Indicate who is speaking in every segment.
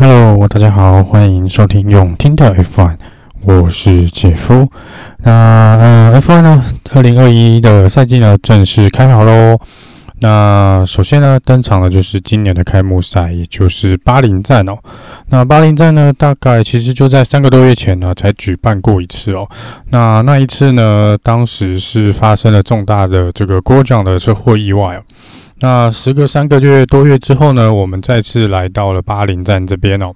Speaker 1: Hello，大家好，欢迎收听用听的 F1，我是姐夫。那呃，F1 呢，二零二一的赛季呢正式开跑喽。那首先呢，登场的就是今年的开幕赛，也就是巴林站哦。那巴林站呢，大概其实就在三个多月前呢才举办过一次哦。那那一次呢，当时是发生了重大的这个郭将的车祸意外哦。那时隔三个月多月之后呢，我们再次来到了巴林站这边哦。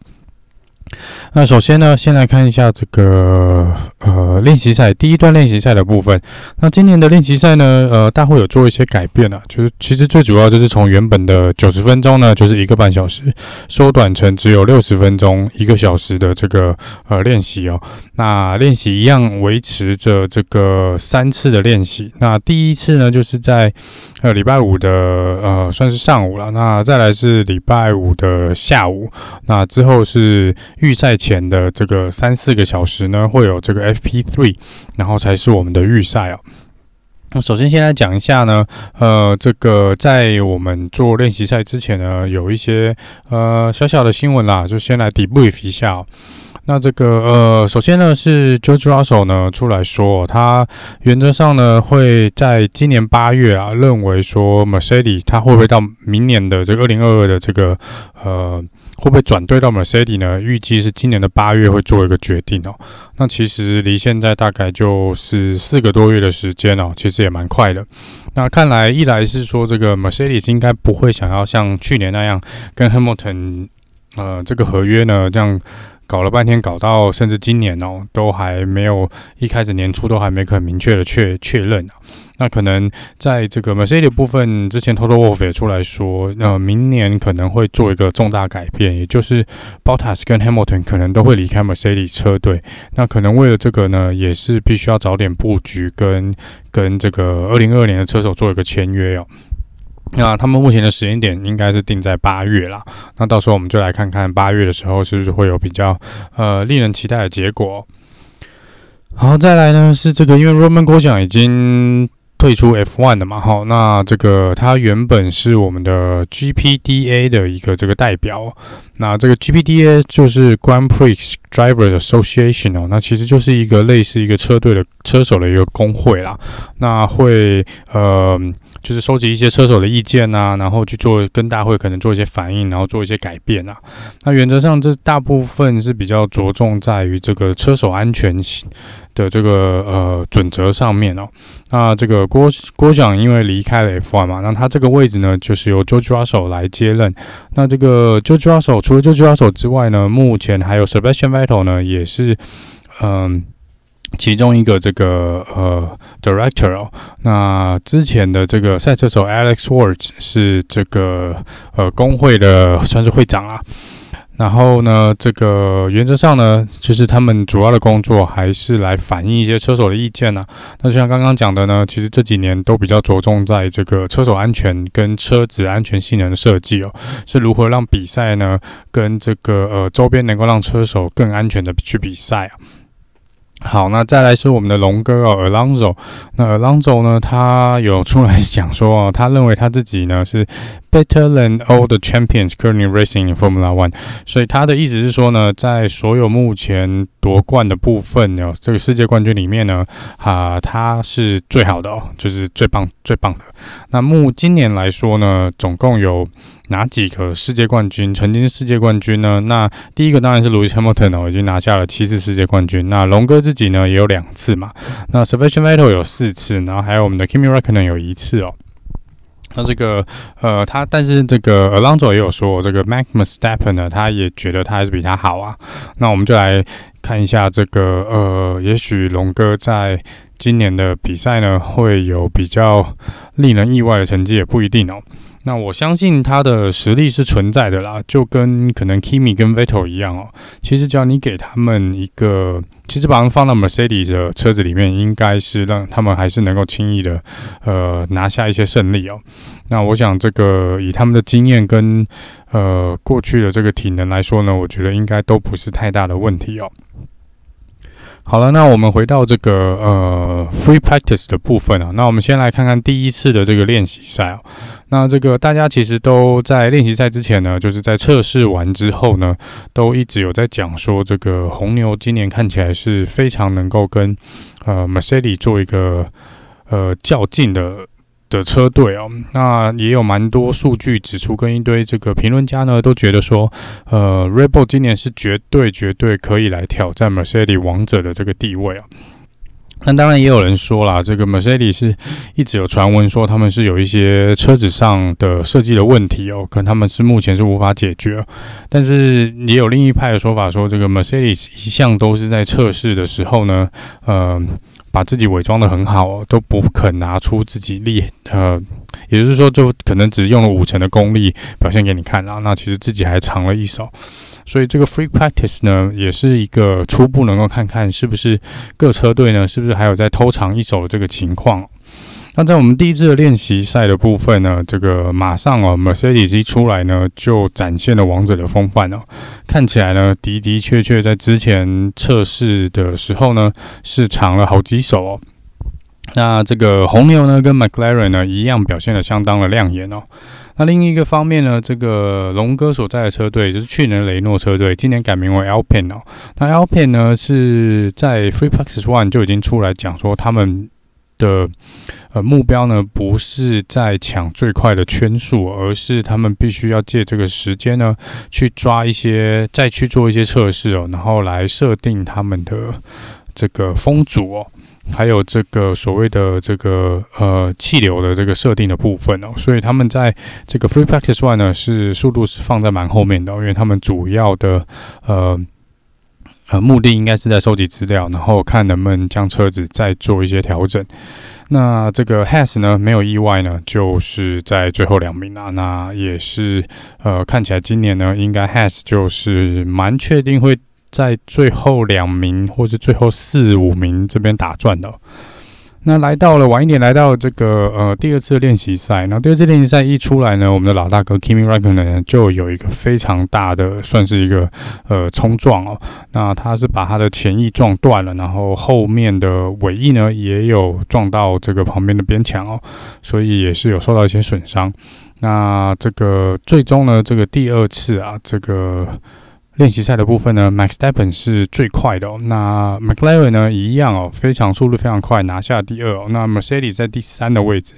Speaker 1: 那首先呢，先来看一下这个呃练习赛第一段练习赛的部分。那今年的练习赛呢，呃，大会有做一些改变啊，就是其实最主要就是从原本的九十分钟呢，就是一个半小时，缩短成只有六十分钟一个小时的这个呃练习哦。那练习一样维持着这个三次的练习。那第一次呢，就是在呃礼拜五的呃算是上午了，那再来是礼拜五的下午，那之后是。预赛前的这个三四个小时呢，会有这个 FP3，然后才是我们的预赛哦。那首先先来讲一下呢，呃，这个在我们做练习赛之前呢，有一些呃小小的新闻啦，就先来 debrief 一下。那这个呃，首先呢是 George Russell 呢出来说，他原则上呢会在今年八月啊，认为说 Mercedes 他会不会到明年的这个二零二二的这个呃。会不会转队到 Mercedes 呢？预计是今年的八月会做一个决定哦。那其实离现在大概就是四个多月的时间哦，其实也蛮快的。那看来一来是说这个 Mercedes 应该不会想要像去年那样跟 Hamilton 呃这个合约呢这样。搞了半天，搞到甚至今年哦，都还没有一开始年初都还没很明确的确确认啊。那可能在这个 Mercedes 部分，之前 Toto Wolff 也出来说，呃，明年可能会做一个重大改变，也就是 Bottas 跟 Hamilton 可能都会离开 Mercedes 车队。那可能为了这个呢，也是必须要早点布局跟跟这个二零二二年的车手做一个签约哦。那他们目前的时间点应该是定在八月啦。那到时候我们就来看看八月的时候是不是会有比较呃令人期待的结果。好，再来呢是这个，因为 Roman Guo 奖已经退出 F1 了嘛，好，那这个他原本是我们的 GPDA 的一个这个代表。那这个 GPDA 就是 Grand Prix Driver Association 哦，那其实就是一个类似一个车队的车手的一个工会啦。那会呃。就是收集一些车手的意见啊，然后去做跟大会可能做一些反应，然后做一些改变啊。那原则上，这大部分是比较着重在于这个车手安全的这个呃准则上面哦。那这个郭郭将因为离开了 F1 嘛，那他这个位置呢，就是由 George Russell 来接任。那这个 George Russell 除了 George Russell 之外呢，目前还有 Sebastian Vettel 呢，也是嗯。其中一个这个呃，director 哦，那之前的这个赛车手 Alex w a r d s 是这个呃工会的算是会长啊。然后呢，这个原则上呢，就是他们主要的工作还是来反映一些车手的意见呢。那就像刚刚讲的呢，其实这几年都比较着重在这个车手安全跟车子安全性能的设计哦，是如何让比赛呢跟这个呃周边能够让车手更安全的去比赛啊。好，那再来是我们的龙哥哦，Alonso。那 Alonso 呢，他有出来讲说哦，他认为他自己呢是 better than all the champions currently racing in Formula One。所以他的意思是说呢，在所有目前夺冠的部分呢，这个世界冠军里面呢，啊，他是最好的哦，就是最棒最棒的。那目今年来说呢，总共有。哪几个世界冠军曾经世界冠军呢？那第一个当然是 Lewis Hamilton 哦，已经拿下了七次世界冠军。那龙哥自己呢也有两次嘛。那 Sebastian Vettel 有四次，然后还有我们的 Kimi Räikkönen 有一次哦。那这个呃，他但是这个 Alonso 也有说，这个 Max Verstappen 呢，他也觉得他还是比他好啊。那我们就来看一下这个呃，也许龙哥在今年的比赛呢会有比较令人意外的成绩，也不一定哦。那我相信他的实力是存在的啦，就跟可能 Kimi 跟 Vettel 一样哦。其实只要你给他们一个，其实把他们放到 Mercedes 的车子里面，应该是让他们还是能够轻易的呃拿下一些胜利哦。那我想这个以他们的经验跟呃过去的这个体能来说呢，我觉得应该都不是太大的问题哦。好了，那我们回到这个呃 free practice 的部分啊，那我们先来看看第一次的这个练习赛啊。那这个大家其实都在练习赛之前呢，就是在测试完之后呢，都一直有在讲说，这个红牛今年看起来是非常能够跟呃 Mercedes 做一个呃较劲的。的车队哦，那也有蛮多数据指出，跟一堆这个评论家呢都觉得说，呃，Red Bull 今年是绝对绝对可以来挑战 Mercedes 王者的这个地位啊。那当然也有人说啦，这个 Mercedes 是一直有传闻说他们是有一些车子上的设计的问题哦，可能他们是目前是无法解决。但是也有另一派的说法说，这个 Mercedes 一向都是在测试的时候呢，呃。把自己伪装的很好哦，都不肯拿出自己力，呃，也就是说，就可能只用了五成的功力表现给你看啊。那其实自己还藏了一手，所以这个 free practice 呢，也是一个初步能够看看是不是各车队呢，是不是还有在偷藏一手这个情况。那在我们第一次的练习赛的部分呢，这个马上哦，Mercedes 一出来呢，就展现了王者的风范哦。看起来呢，的的确确在之前测试的时候呢，是藏了好几手哦。那这个红牛呢，跟 McLaren 呢一样，表现的相当的亮眼哦。那另一个方面呢，这个龙哥所在的车队，就是去年雷诺车队，今年改名为 Alpine 哦。那 Alpine 呢，是在 Free Practice One 就已经出来讲说他们。的呃目标呢，不是在抢最快的圈数，而是他们必须要借这个时间呢，去抓一些，再去做一些测试哦，然后来设定他们的这个风阻哦，还有这个所谓的这个呃气流的这个设定的部分哦，所以他们在这个 Free Practice One 呢，是速度是放在蛮后面的，因为他们主要的呃。呃，目的应该是在收集资料，然后看能不能将车子再做一些调整。那这个 Has 呢，没有意外呢，就是在最后两名啊。那也是呃，看起来今年呢，应该 Has 就是蛮确定会在最后两名或者最后四五名这边打转的。那来到了晚一点，来到这个呃第二次练习赛。那第二次练习赛一出来呢，我们的老大哥 Kimi Räikkönen 呢就有一个非常大的，算是一个呃冲撞哦。那他是把他的前翼撞断了，然后后面的尾翼呢也有撞到这个旁边的边墙哦，所以也是有受到一些损伤。那这个最终呢，这个第二次啊，这个。练习赛的部分呢，Max Dappen 是最快的哦。那 McLaren 呢，一样哦，非常速度非常快，拿下第二哦。那 Mercedes 在第三的位置，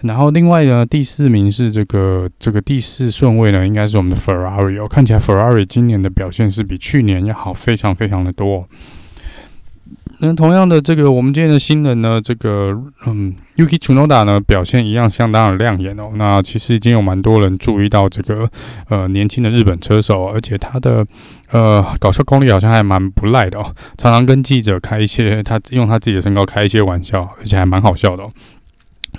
Speaker 1: 然后另外呢，第四名是这个这个第四顺位呢，应该是我们的 Ferrari 哦。看起来 Ferrari 今年的表现是比去年要好，非常非常的多。那同样的，这个我们今天的新人呢，这个嗯，Yuki Tsunoda 呢表现一样相当的亮眼哦。那其实已经有蛮多人注意到这个呃年轻的日本车手，而且他的呃搞笑功力好像还蛮不赖的哦，常常跟记者开一些他用他自己的身高开一些玩笑，而且还蛮好笑的哦。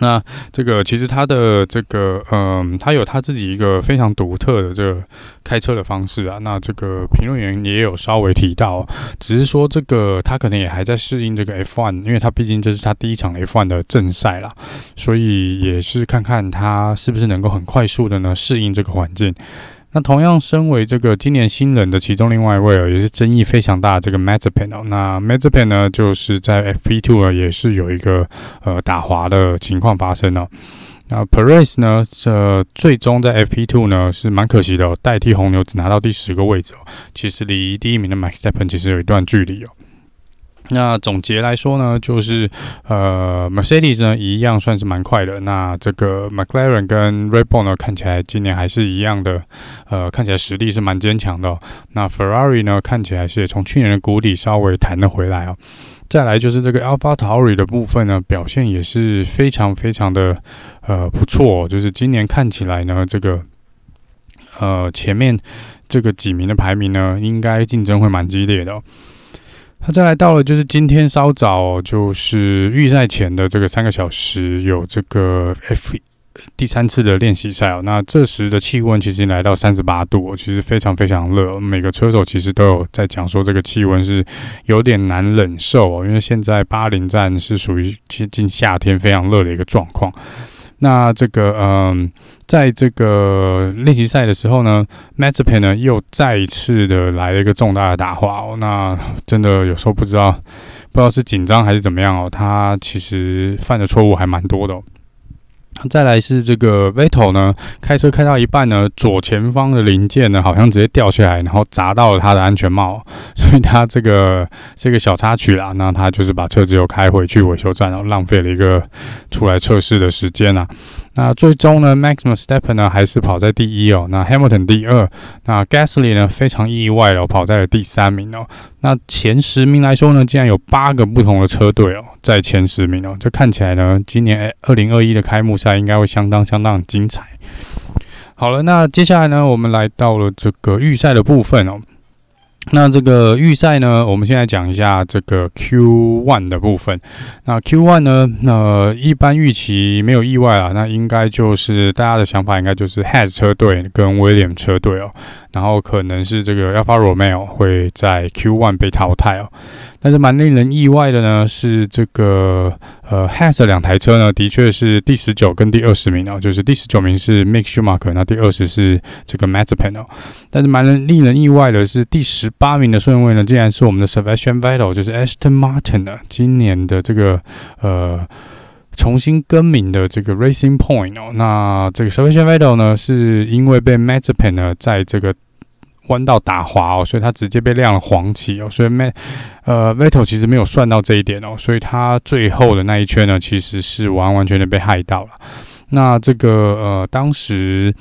Speaker 1: 那这个其实他的这个嗯，他有他自己一个非常独特的这个开车的方式啊。那这个评论员也有稍微提到，只是说这个他可能也还在适应这个 F1，因为他毕竟这是他第一场 F1 的正赛啦，所以也是看看他是不是能够很快速的呢适应这个环境。那同样，身为这个今年新人的其中另外一位哦，也是争议非常大的这个 Mazepin 哦。那 Mazepin 呢，就是在 FP2 啊，也是有一个呃打滑的情况发生哦。那 Perez 呢，这最终在 FP2 呢是蛮可惜的哦，代替红牛只拿到第十个位置哦。其实离第一名的 Max Verstappen 其实有一段距离哦。那总结来说呢，就是呃，Mercedes 呢一样算是蛮快的。那这个 McLaren 跟 Red Bull 呢，看起来今年还是一样的，呃，看起来实力是蛮坚强的。那 Ferrari 呢，看起来是从去年的谷底稍微弹了回来哦。再来就是这个 AlphaTauri 的部分呢，表现也是非常非常的呃不错。就是今年看起来呢，这个呃前面这个几名的排名呢，应该竞争会蛮激烈的。他再来到了，就是今天稍早，就是预赛前的这个三个小时，有这个 F 第三次的练习赛哦。那这时的气温其实来到三十八度，其实非常非常热。每个车手其实都有在讲说，这个气温是有点难忍受哦，因为现在巴林站是属于接近夏天非常热的一个状况。那这个嗯，在这个练习赛的时候呢 m a t z p e n 呢又再一次的来了一个重大的打滑哦。那真的有时候不知道不知道是紧张还是怎么样哦，他其实犯的错误还蛮多的。再来是这个 Veto 呢，开车开到一半呢，左前方的零件呢好像直接掉下来，然后砸到了他的安全帽，所以他这个是一个小插曲啦，那他就是把车子又开回去维修站，然后浪费了一个出来测试的时间啊。那最终呢，Max Verstappen 呢还是跑在第一哦，那 Hamilton 第二，那 Gasly 呢非常意外哦，跑在了第三名哦。那前十名来说呢，竟然有八个不同的车队哦，在前十名哦，这看起来呢，今年二零二一的开幕赛应该会相当相当精彩。好了，那接下来呢，我们来到了这个预赛的部分哦。那这个预赛呢，我们现在讲一下这个 Q One 的部分。那 Q One 呢，那一般预期没有意外啊，那应该就是大家的想法应该就是 Has 车队跟 William 车队哦。然后可能是这个 Alfa Romeo 会在 Q1 被淘汰哦，但是蛮令人意外的呢，是这个呃 Has 两台车呢，的确是第十九跟第二十名哦，就是第十九名是 Mick Schumacher，那第二十是这个 Mazepin 哦，但是蛮令人意外的是第十八名的顺位呢，竟然是我们的 Sebastian Vettel，就是 Aston Martin 的今年的这个呃。重新更名的这个 Racing Point 哦，那这个 Sebastian Vettel 呢，是因为被 Mazepin 呢在这个弯道打滑哦，所以他直接被亮了黄旗哦，所以 Mat 呃 Vettel 其实没有算到这一点哦，所以他最后的那一圈呢，其实是完完全全被害到了。那这个呃当时。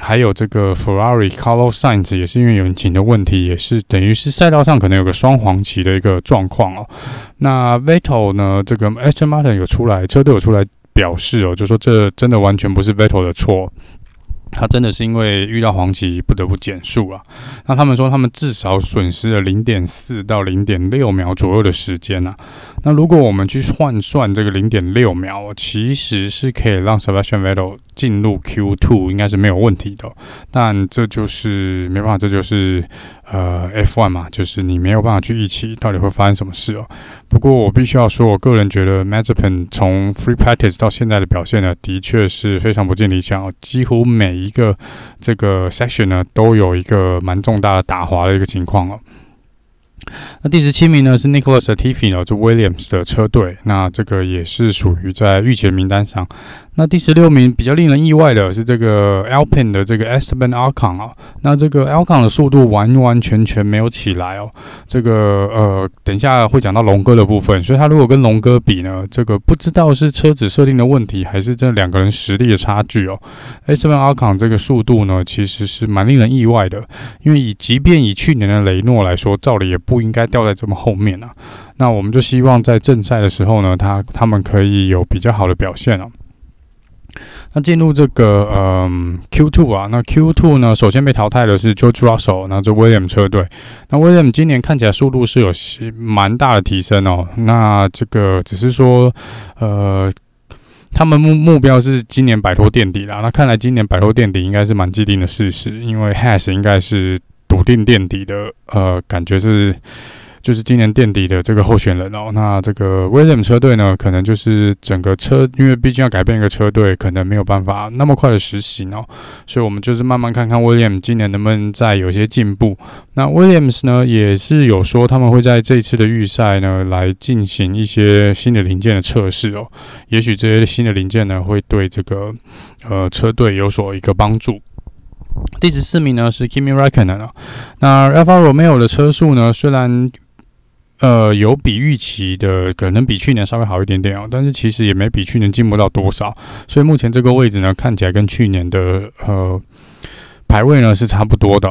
Speaker 1: 还有这个 Ferrari Carlos Sainz 也是因为引擎的问题，也是等于是赛道上可能有个双黄旗的一个状况哦。那 Vettel 呢，这个 Aston Martin 有出来，车队有出来表示哦，就说这真的完全不是 Vettel 的错。他真的是因为遇到黄旗不得不减速啊。那他们说他们至少损失了零点四到零点六秒左右的时间啊。那如果我们去换算这个零点六秒，其实是可以让 Sebastian Vettel 进入 Q Two 应该是没有问题的。但这就是没办法，这就是呃 F One 嘛，就是你没有办法去预期到底会发生什么事哦。不过我必须要说，我个人觉得 m a z e p e n 从 Free Practice 到现在的表现呢，的确是非常不尽理想哦。几乎每一个这个 Section 呢，都有一个蛮重大的打滑的一个情况哦。那第十七名呢是 Nicholas Tiffy 呢，就 Williams 的车队，那这个也是属于在预期的名单上。那第十六名比较令人意外的是这个 Alpine 的这个 Esteban Ocon 啊，那这个 Ocon 的速度完完全全没有起来哦。这个呃，等一下会讲到龙哥的部分，所以他如果跟龙哥比呢，这个不知道是车子设定的问题，还是这两个人实力的差距哦。Esteban Ocon 这个速度呢，其实是蛮令人意外的，因为以即便以去年的雷诺来说，照理也不应该掉在这么后面啊。那我们就希望在正赛的时候呢，他他们可以有比较好的表现哦。那进入这个嗯 Q2 啊，那 Q2 呢，首先被淘汰的是 George Russell，那这 William 车队。那 William 今年看起来速度是有些蛮大的提升哦。那这个只是说，呃，他们目目标是今年摆脱垫底啦。那看来今年摆脱垫底应该是蛮既定的事实，因为 Has 应该是笃定垫底的，呃，感觉是。就是今年垫底的这个候选人哦，那这个 William 车队呢，可能就是整个车，因为毕竟要改变一个车队，可能没有办法那么快的实行哦，所以我们就是慢慢看看 William 今年能不能再有些进步。那 Williams 呢，也是有说他们会在这一次的预赛呢，来进行一些新的零件的测试哦，也许这些新的零件呢，会对这个呃车队有所一个帮助。第十四名呢是 Kimi Räikkönen 啊，那 Alfa Romeo 的车速呢，虽然呃，有比预期的可能比去年稍微好一点点哦，但是其实也没比去年进步到多少，所以目前这个位置呢，看起来跟去年的呃排位呢是差不多的，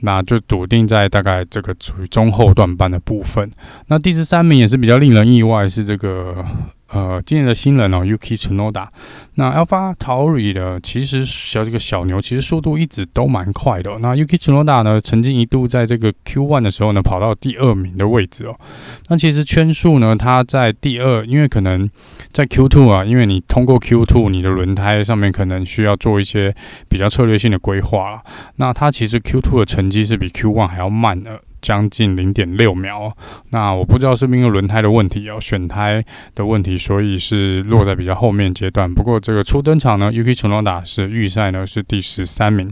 Speaker 1: 那就笃定在大概这个处于中后段班的部分。那第十三名也是比较令人意外，是这个。呃，今年的新人哦，Uki Tsunoda。那 AlphaTauri 的其实小这个小牛，其实速度一直都蛮快的。那 Uki Tsunoda 呢，曾经一度在这个 Q1 的时候呢，跑到第二名的位置哦。那其实圈数呢，它在第二，因为可能在 Q2 啊，因为你通过 Q2，你的轮胎上面可能需要做一些比较策略性的规划了。那它其实 Q2 的成绩是比 Q1 还要慢的。将近零点六秒。那我不知道是不是因为轮胎的问题哦，选胎的问题，所以是落在比较后面阶段。不过这个初登场呢，Yuki Tsunoda 是预赛呢是第十三名。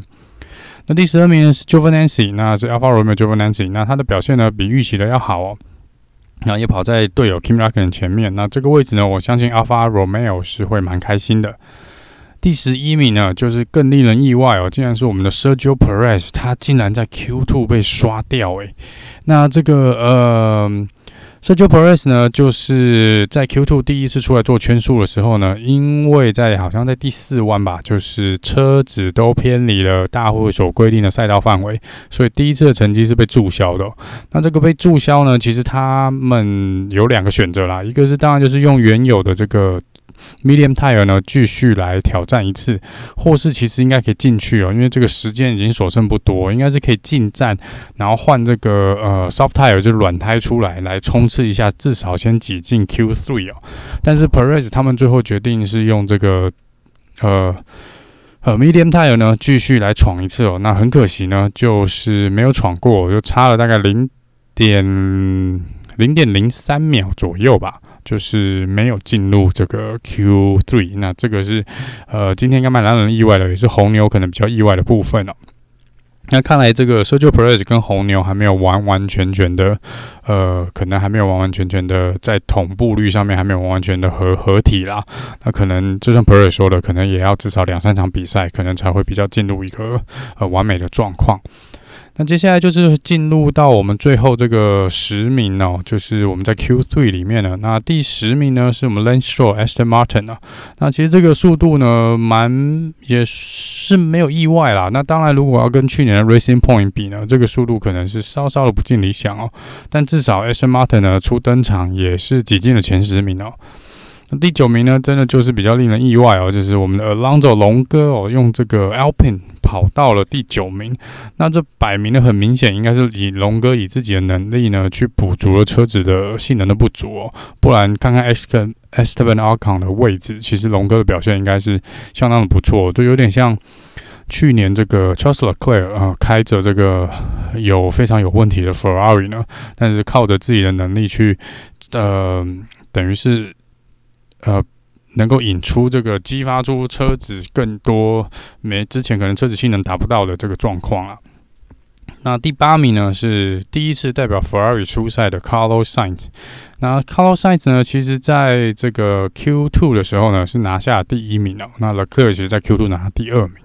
Speaker 1: 那第十二名呢是 Jovanancy，那是 Alfa Romeo Jovanancy，那他的表现呢比预期的要好哦。那也跑在队友 Kim Räikkönen 前面。那这个位置呢，我相信 Alfa Romeo 是会蛮开心的。第十一名呢，就是更令人意外哦，竟然是我们的 Sergio Perez，他竟然在 Q2 被刷掉诶。那这个呃。Sergio Perez 呢，就是在 Q2 第一次出来做圈速的时候呢，因为在好像在第四弯吧，就是车子都偏离了大会所规定的赛道范围，所以第一次的成绩是被注销的。那这个被注销呢，其实他们有两个选择啦，一个是当然就是用原有的这个。Medium tire 呢，继续来挑战一次，或是其实应该可以进去哦，因为这个时间已经所剩不多，应该是可以进站，然后换这个呃 soft tire 就是软胎出来，来冲刺一下，至少先挤进 Q3 哦。但是 Perez 他们最后决定是用这个呃呃 Medium tire 呢，继续来闯一次哦。那很可惜呢，就是没有闯过，就差了大概零点零点零三秒左右吧。就是没有进入这个 Q3，那这个是呃今天应该蛮让人意外的，也是红牛可能比较意外的部分哦。那看来这个 Sergio Perez 跟红牛还没有完完全全的，呃，可能还没有完完全全的在同步率上面还没有完完全的合合体啦。那可能就像 Perez 说的，可能也要至少两三场比赛，可能才会比较进入一个呃完美的状况。那接下来就是进入到我们最后这个十名哦，就是我们在 Q3 里面呢。那第十名呢是我们 lane Stroll Aston Martin 啊。那其实这个速度呢，蛮也是没有意外啦。那当然，如果要跟去年的 Racing Point 比呢，这个速度可能是稍稍的不尽理想哦。但至少 Aston Martin 呢初登场也是挤进了前十名哦。第九名呢，真的就是比较令人意外哦，就是我们的 Alonso 龙哥哦，用这个 Alpine 跑到了第九名。那这摆明了很明显，应该是以龙哥以自己的能力呢，去补足了车子的性能的不足哦。不然看看 Esteban Ocon 的位置，其实龙哥的表现应该是相当的不错，就有点像去年这个 Charles Leclerc 啊，开着这个有非常有问题的 Ferrari 呢，但是靠着自己的能力去，呃，等于是。呃，能够引出这个激发出车子更多没之前可能车子性能达不到的这个状况啊。那第八名呢，是第一次代表 Ferrari 出赛的 Carlos Sainz。那 Carlos Sainz 呢，其实在这个 Q2 的时候呢，是拿下第一名哦。那 l e c l e r 其实在 Q2 拿第二名。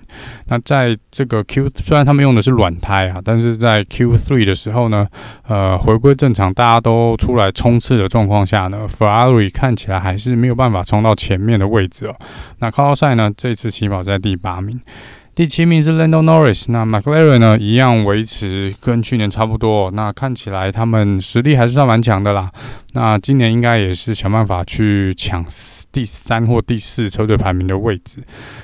Speaker 1: 那在这个 Q 虽然他们用的是软胎啊，但是在 Q3 的时候呢，呃，回归正常，大家都出来冲刺的状况下呢，Ferrari 看起来还是没有办法冲到前面的位置哦。那 Carlos Sainz 呢，这次起跑在第八名。第七名是 Lando Norris，那 McLaren 呢，一样维持跟去年差不多。那看起来他们实力还是算蛮强的啦。那今年应该也是想办法去抢第三或第四车队排名的位置。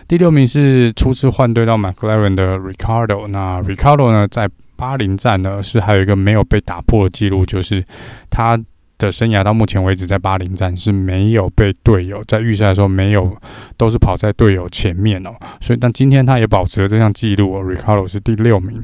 Speaker 1: 第六名是初次换队到 McLaren 的 Ricardo，那 Ricardo 呢，在巴林站呢是还有一个没有被打破的记录，就是他。的生涯到目前为止，在巴林站是没有被队友在预赛的时候没有，都是跑在队友前面哦。所以，但今天他也保持了这项记录哦。Ricardo 是第六名，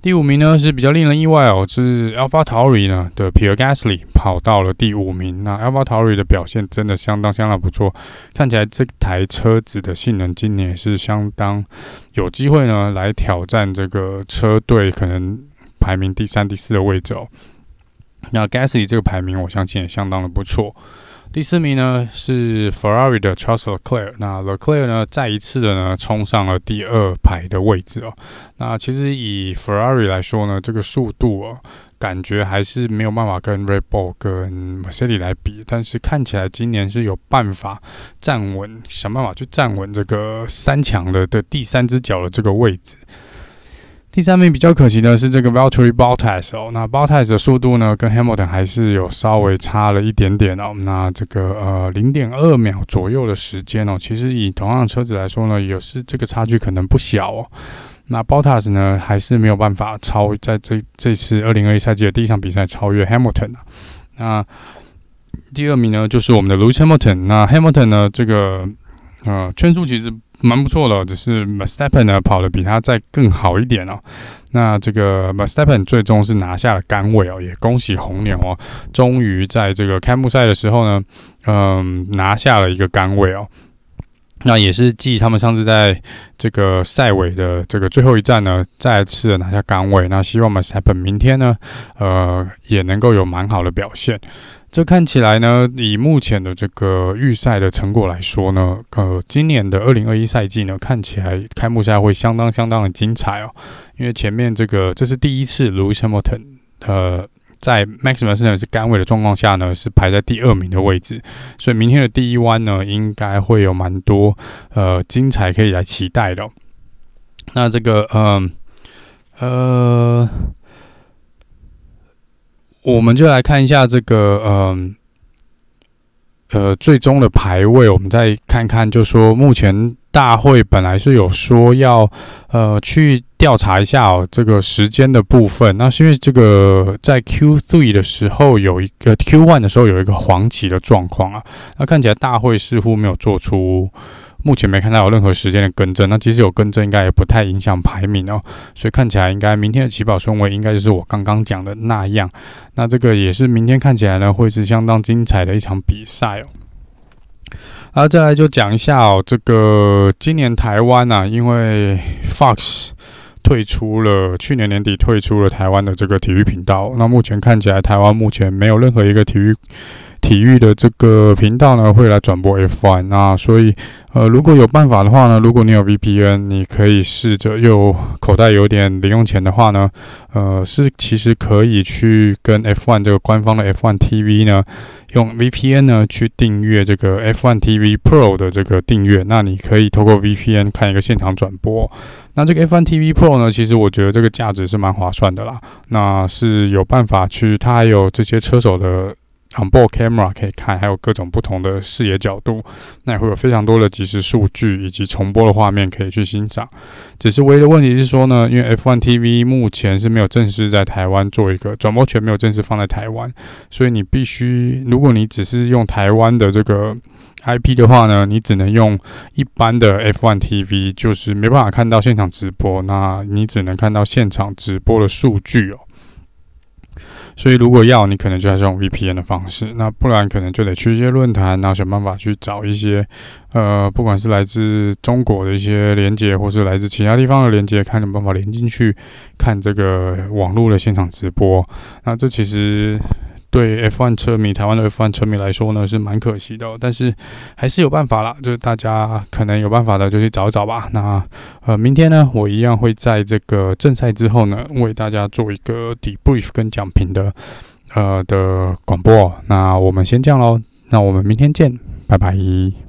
Speaker 1: 第五名呢是比较令人意外哦，是 AlphaTauri 呢的 Pierre Gasly 跑到了第五名。那 AlphaTauri 的表现真的相当相当不错，看起来这台车子的性能今年也是相当有机会呢来挑战这个车队可能排名第三、第四的位置哦。那 Gasly 这个排名，我相信也相当的不错。第四名呢是 Ferrari 的 Charles Leclerc，那 Leclerc 呢再一次的呢冲上了第二排的位置哦。那其实以 Ferrari 来说呢，这个速度哦，感觉还是没有办法跟 Red Bull 跟 Mercedes 来比，但是看起来今年是有办法站稳，想办法去站稳这个三强的的第三只脚的这个位置。第三名比较可惜的是这个 Valtteri Bottas 哦，那 Bottas 的速度呢，跟 Hamilton 还是有稍微差了一点点哦。那这个呃零点二秒左右的时间哦，其实以同样的车子来说呢，也是这个差距可能不小哦。那 Bottas 呢，还是没有办法超在这这次二零二一赛季的第一场比赛超越 Hamilton 啊。那第二名呢，就是我们的 Lewis Hamilton。那 Hamilton 呢，这个呃圈速其实蛮不错的，只是 m e s t a p p e n 呢跑得比他再更好一点哦。那这个 m e s t a p p e n 最终是拿下了杆位哦，也恭喜红牛哦，终于在这个开幕赛的时候呢，嗯，拿下了一个杆位哦。那也是继他们上次在这个赛尾的这个最后一站呢，再次拿下杆位。那希望 m e s t a p p e n 明天呢，呃，也能够有蛮好的表现。这看起来呢，以目前的这个预赛的成果来说呢，呃，今年的二零二一赛季呢，看起来开幕赛会相当相当的精彩哦。因为前面这个这是第一次 l o u i s Hamilton 呃，在 Max v e r s t e 是杆位的状况下呢，是排在第二名的位置，所以明天的第一弯呢，应该会有蛮多呃精彩可以来期待的。那这个嗯。呃我们就来看一下这个，嗯，呃，最终的排位。我们再看看，就说目前大会本来是有说要，呃，去调查一下哦，这个时间的部分。那是因为这个在 Q3 的时候有一个 Q1 的时候有一个黄旗的状况啊，那看起来大会似乎没有做出。目前没看到有任何时间的更正，那即使有更正，应该也不太影响排名哦。所以看起来应该明天的起跑顺位应该就是我刚刚讲的那样。那这个也是明天看起来呢会是相当精彩的一场比赛哦。啊，再来就讲一下哦，这个今年台湾啊，因为 Fox 退出了，去年年底退出了台湾的这个体育频道。那目前看起来，台湾目前没有任何一个体育。体育的这个频道呢，会来转播 F1，那所以呃，如果有办法的话呢，如果你有 VPN，你可以试着又口袋有点零用钱的话呢，呃，是其实可以去跟 F1 这个官方的 F1 TV 呢，用 VPN 呢去订阅这个 F1 TV Pro 的这个订阅，那你可以透过 VPN 看一个现场转播。那这个 F1 TV Pro 呢，其实我觉得这个价值是蛮划算的啦，那是有办法去，它还有这些车手的。Onboard camera 可以看，还有各种不同的视野角度，那也会有非常多的即时数据以及重播的画面可以去欣赏。只是唯一的问题是说呢，因为 F1 TV 目前是没有正式在台湾做一个转播权，没有正式放在台湾，所以你必须，如果你只是用台湾的这个 IP 的话呢，你只能用一般的 F1 TV，就是没办法看到现场直播，那你只能看到现场直播的数据哦。所以，如果要你，可能就还是用 VPN 的方式；那不然，可能就得去一些论坛，然后想办法去找一些，呃，不管是来自中国的一些连接，或是来自其他地方的连接，看有没有办法连进去看这个网络的现场直播。那这其实。对 F1 车迷，台湾的 F1 车迷来说呢，是蛮可惜的，但是还是有办法啦，就是大家可能有办法的，就去找找吧。那呃，明天呢，我一样会在这个正赛之后呢，为大家做一个 debrief 跟讲评的呃的广播。那我们先这样喽，那我们明天见，拜拜。